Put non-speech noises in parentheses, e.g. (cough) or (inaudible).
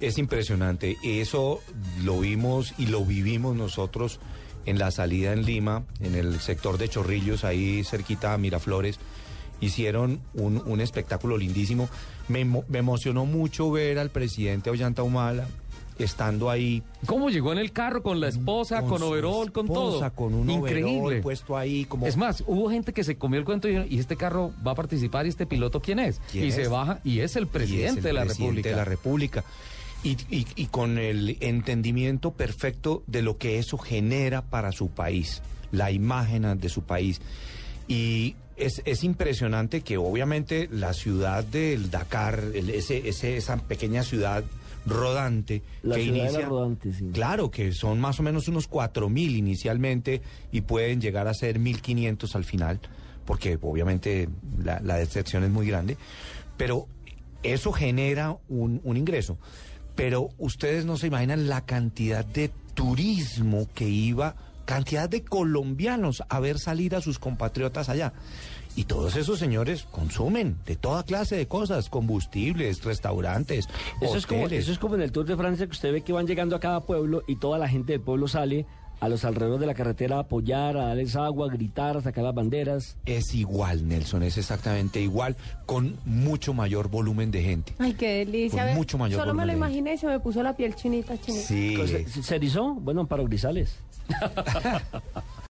Es impresionante. Eso lo vimos y lo vivimos nosotros en la salida en Lima, en el sector de Chorrillos, ahí cerquita a Miraflores. Hicieron un, un espectáculo lindísimo. Me, me emocionó mucho ver al presidente Ollanta Humala estando ahí. ¿Cómo llegó en el carro con la esposa, con, su overol, con todo? Con un Increíble. puesto ahí como... Es más, hubo gente que se comió el cuento y dijeron, ¿y este carro va a participar y este piloto quién es? ¿Quién y es? se baja y es el y presidente es el de la presidente República. de la República. Y, y- y con el entendimiento perfecto de lo que eso genera para su país, la imagen de su país. Y es, es impresionante que obviamente la ciudad del Dakar, el- ese, ese- esa pequeña ciudad rodante La que inicia, rodante, sí. claro que son más o menos unos 4.000 inicialmente y pueden llegar a ser 1.500 al final, porque obviamente la, la decepción es muy grande, pero eso genera un, un ingreso. Pero ustedes no se imaginan la cantidad de turismo que iba, cantidad de colombianos a ver salir a sus compatriotas allá. Y todos esos señores consumen de toda clase de cosas, combustibles, restaurantes, Eso es, como, eso es como en el Tour de Francia que usted ve que van llegando a cada pueblo y toda la gente del pueblo sale a los alrededores de la carretera a apoyar, a darles agua, a gritar, a sacar las banderas. Es igual, Nelson, es exactamente igual, con mucho mayor volumen de gente. Ay, qué delicia. Con mucho mayor Solo me lo imaginé y se me puso la piel chinita, chinita. Sí. ¿Se, se erizó? Bueno, Amparo Grisales. (laughs)